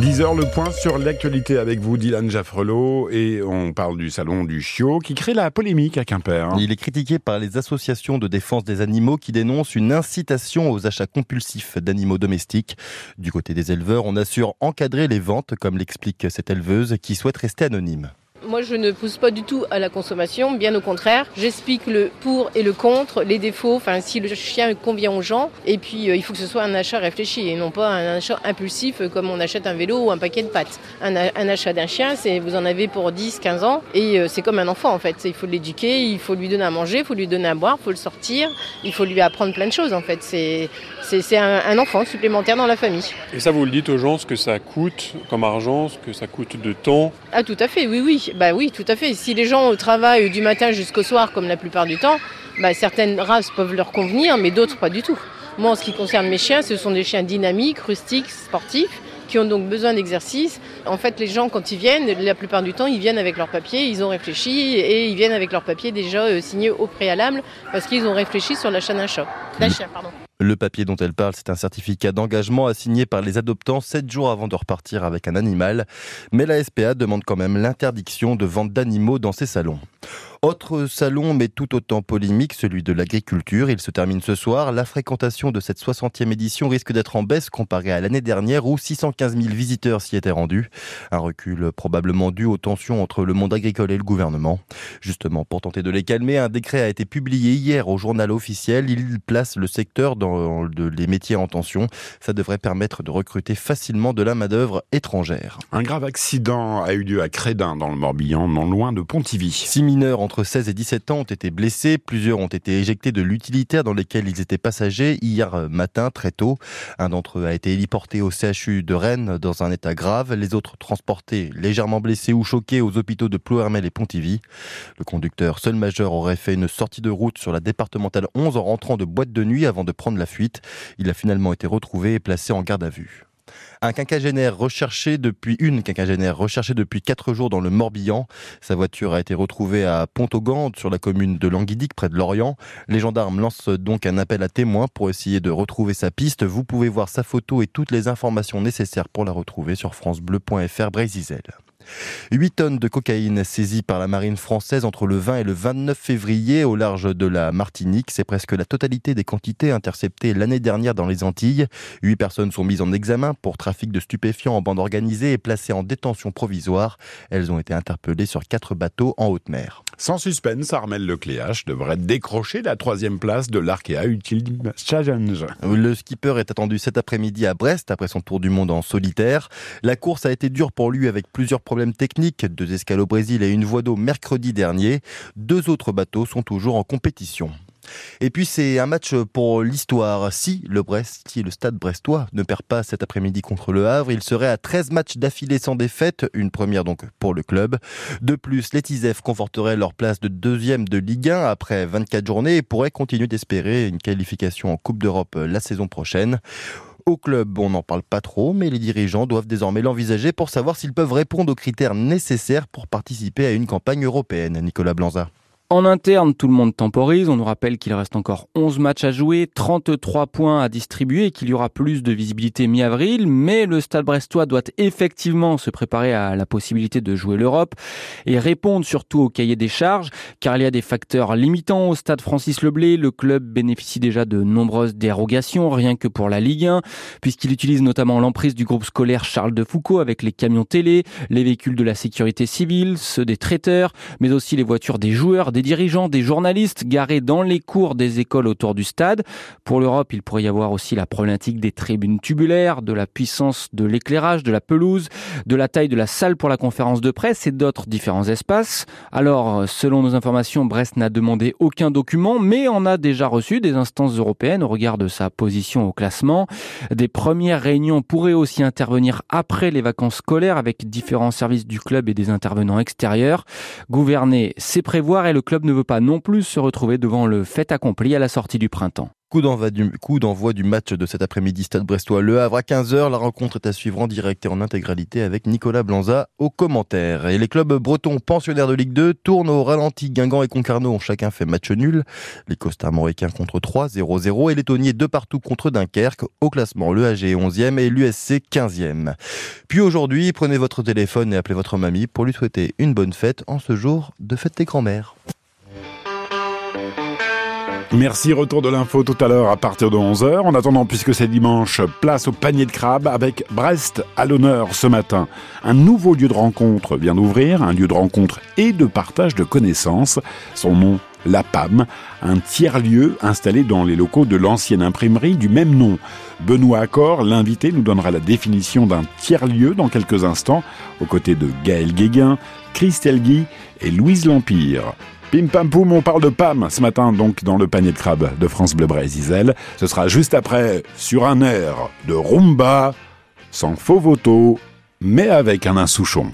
10 heures, le point sur l'actualité avec vous, Dylan Jaffrelot, et on parle du salon du chiot qui crée la polémique à Quimper. Il est critiqué par les associations de défense des animaux qui dénoncent une incitation aux achats compulsifs d'animaux domestiques. Du côté des éleveurs, on assure encadrer les ventes, comme l'explique cette éleveuse qui souhaite rester anonyme. Moi, je ne pousse pas du tout à la consommation, bien au contraire. J'explique le pour et le contre, les défauts, enfin, si le chien convient aux gens. Et puis, euh, il faut que ce soit un achat réfléchi et non pas un achat impulsif euh, comme on achète un vélo ou un paquet de pâtes. Un, achat d'un chien, c'est vous en avez pour 10, 15 ans et euh, c'est comme un enfant en fait. Il faut l'éduquer, il faut lui donner à manger, il faut lui donner à boire, il faut le sortir, il faut lui apprendre plein de choses en fait. C'est c'est un, un, enfant supplémentaire dans la famille. Et ça, vous le dites aux gens, ce que ça coûte comme argent, ce que ça coûte de temps Ah, tout à fait, oui, oui. Bah oui, tout à fait. Si les gens travaillent du matin jusqu'au soir, comme la plupart du temps, bah, certaines races peuvent leur convenir, mais d'autres pas du tout. Moi, en ce qui concerne mes chiens, ce sont des chiens dynamiques, rustiques, sportifs qui ont donc besoin d'exercice. En fait, les gens, quand ils viennent, la plupart du temps, ils viennent avec leurs papiers, ils ont réfléchi et ils viennent avec leurs papiers déjà euh, signés au préalable parce qu'ils ont réfléchi sur l'achat d'un chat. D'un chien, pardon. Le papier dont elle parle, c'est un certificat d'engagement assigné par les adoptants 7 jours avant de repartir avec un animal. Mais la SPA demande quand même l'interdiction de vente d'animaux dans ces salons. Autre salon, mais tout autant polémique, celui de l'agriculture. Il se termine ce soir. La fréquentation de cette 60e édition risque d'être en baisse comparée à l'année dernière où 615 000 visiteurs s'y étaient rendus. Un recul probablement dû aux tensions entre le monde agricole et le gouvernement. Justement, pour tenter de les calmer, un décret a été publié hier au journal officiel. Il place le secteur dans les métiers en tension. Ça devrait permettre de recruter facilement de la main-d'œuvre étrangère. Un grave accident a eu lieu à Crédin, dans le Morbihan, non loin de Pontivy. Six mineurs entre 16 et 17 ans ont été blessés. Plusieurs ont été éjectés de l'utilitaire dans lequel ils étaient passagers hier matin très tôt. Un d'entre eux a été héliporté au CHU de Rennes dans un état grave. Les autres transportés légèrement blessés ou choqués aux hôpitaux de Ploermel et Pontivy. Le conducteur, seul majeur, aurait fait une sortie de route sur la départementale 11 en rentrant de boîte de nuit avant de prendre la fuite. Il a finalement été retrouvé et placé en garde à vue. Un quinquagénaire recherché depuis une quinquagénaire recherchée depuis quatre jours dans le Morbihan. Sa voiture a été retrouvée à Pont-au-Gand, sur la commune de Languidic, près de Lorient. Les gendarmes lancent donc un appel à témoins pour essayer de retrouver sa piste. Vous pouvez voir sa photo et toutes les informations nécessaires pour la retrouver sur francebleu.fr Brésil. 8 tonnes de cocaïne saisies par la marine française entre le 20 et le 29 février au large de la Martinique. C'est presque la totalité des quantités interceptées l'année dernière dans les Antilles. 8 personnes sont mises en examen pour trafic de stupéfiants en bande organisée et placées en détention provisoire. Elles ont été interpellées sur 4 bateaux en haute mer. Sans suspense, Armel Lecléache devrait décrocher la troisième place de l'Arkea Ultimate Challenge. Le skipper est attendu cet après-midi à Brest après son tour du monde en solitaire. La course a été dure pour lui avec plusieurs problèmes techniques, deux escales au Brésil et une voie d'eau mercredi dernier. Deux autres bateaux sont toujours en compétition. Et puis c'est un match pour l'histoire. Si le stade brestois ne perd pas cet après-midi contre le Havre, il serait à 13 matchs d'affilée sans défaite, une première donc pour le club. De plus, les Tisef conforteraient leur place de deuxième de Ligue 1 après 24 journées et pourraient continuer d'espérer une qualification en Coupe d'Europe la saison prochaine. Au club, on n'en parle pas trop, mais les dirigeants doivent désormais l'envisager pour savoir s'ils peuvent répondre aux critères nécessaires pour participer à une campagne européenne. Nicolas Blanza. En interne, tout le monde temporise. On nous rappelle qu'il reste encore 11 matchs à jouer, 33 points à distribuer et qu'il y aura plus de visibilité mi-avril. Mais le Stade brestois doit effectivement se préparer à la possibilité de jouer l'Europe et répondre surtout au cahier des charges, car il y a des facteurs limitants au Stade Francis Leblé. Le club bénéficie déjà de nombreuses dérogations, rien que pour la Ligue 1, puisqu'il utilise notamment l'emprise du groupe scolaire Charles de Foucault avec les camions télé, les véhicules de la sécurité civile, ceux des traiteurs, mais aussi les voitures des joueurs, dirigeants, des journalistes garés dans les cours des écoles autour du stade. Pour l'Europe, il pourrait y avoir aussi la problématique des tribunes tubulaires, de la puissance de l'éclairage, de la pelouse, de la taille de la salle pour la conférence de presse et d'autres différents espaces. Alors, selon nos informations, Brest n'a demandé aucun document, mais en a déjà reçu des instances européennes au regard de sa position au classement. Des premières réunions pourraient aussi intervenir après les vacances scolaires avec différents services du club et des intervenants extérieurs. Gouverner, c'est prévoir et le club ne veut pas non plus se retrouver devant le fait accompli à la sortie du printemps. Coup d'envoi du, match de cet après-midi Stade Brestois Le Havre à 15h. La rencontre est à suivre en direct et en intégralité avec Nicolas Blanza au commentaire. Et les clubs bretons pensionnaires de Ligue 2 tournent au ralenti. Guingamp et Concarneau ont chacun fait match nul. Les Costards marocains contre 3, 0-0 et les Tonniers de partout contre Dunkerque. Au classement, le AG est 11e et l'USC 15e. Puis aujourd'hui, prenez votre téléphone et appelez votre mamie pour lui souhaiter une bonne fête en ce jour de fête des grands-mères. Merci, retour de l'info tout à l'heure à partir de 11h. En attendant, puisque c'est dimanche, place au panier de crabe avec Brest à l'honneur ce matin. Un nouveau lieu de rencontre vient d'ouvrir, un lieu de rencontre et de partage de connaissances. Son nom, la PAM, un tiers-lieu installé dans les locaux de l'ancienne imprimerie du même nom. Benoît Accor, l'invité, nous donnera la définition d'un tiers-lieu dans quelques instants, aux côtés de Gaël Guéguin, Christelle Guy et Louise Lampire. Pim pam poum, on parle de PAM ce matin donc dans le panier de crabe de France Bleu Brésil. Ce sera juste après sur un air de rumba, sans faux voto, mais avec un insouchon.